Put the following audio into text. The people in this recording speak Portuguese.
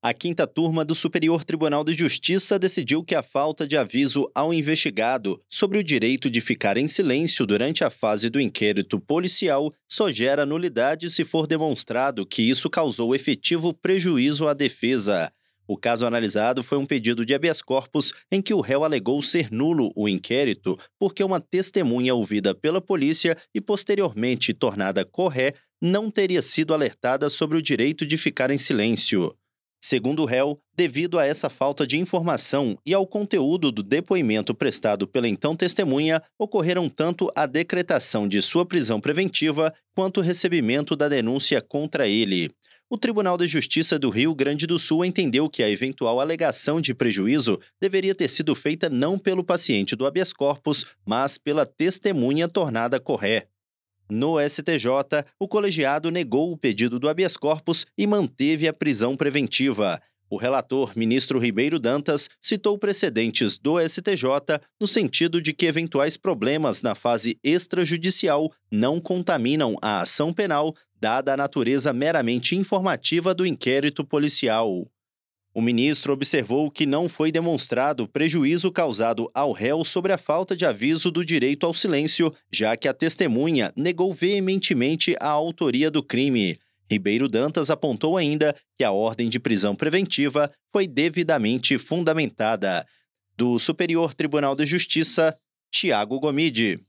A quinta turma do Superior Tribunal de Justiça decidiu que a falta de aviso ao investigado sobre o direito de ficar em silêncio durante a fase do inquérito policial só gera nulidade se for demonstrado que isso causou efetivo prejuízo à defesa. O caso analisado foi um pedido de habeas corpus em que o réu alegou ser nulo o inquérito porque uma testemunha ouvida pela polícia e posteriormente tornada corré não teria sido alertada sobre o direito de ficar em silêncio. Segundo o réu, devido a essa falta de informação e ao conteúdo do depoimento prestado pela então testemunha, ocorreram tanto a decretação de sua prisão preventiva quanto o recebimento da denúncia contra ele. O Tribunal de Justiça do Rio Grande do Sul entendeu que a eventual alegação de prejuízo deveria ter sido feita não pelo paciente do habeas corpus, mas pela testemunha tornada corré. No STJ, o colegiado negou o pedido do habeas corpus e manteve a prisão preventiva. O relator, ministro Ribeiro Dantas, citou precedentes do STJ no sentido de que eventuais problemas na fase extrajudicial não contaminam a ação penal, dada a natureza meramente informativa do inquérito policial. O ministro observou que não foi demonstrado prejuízo causado ao réu sobre a falta de aviso do direito ao silêncio, já que a testemunha negou veementemente a autoria do crime. Ribeiro Dantas apontou ainda que a ordem de prisão preventiva foi devidamente fundamentada. Do Superior Tribunal de Justiça, Tiago Gomide.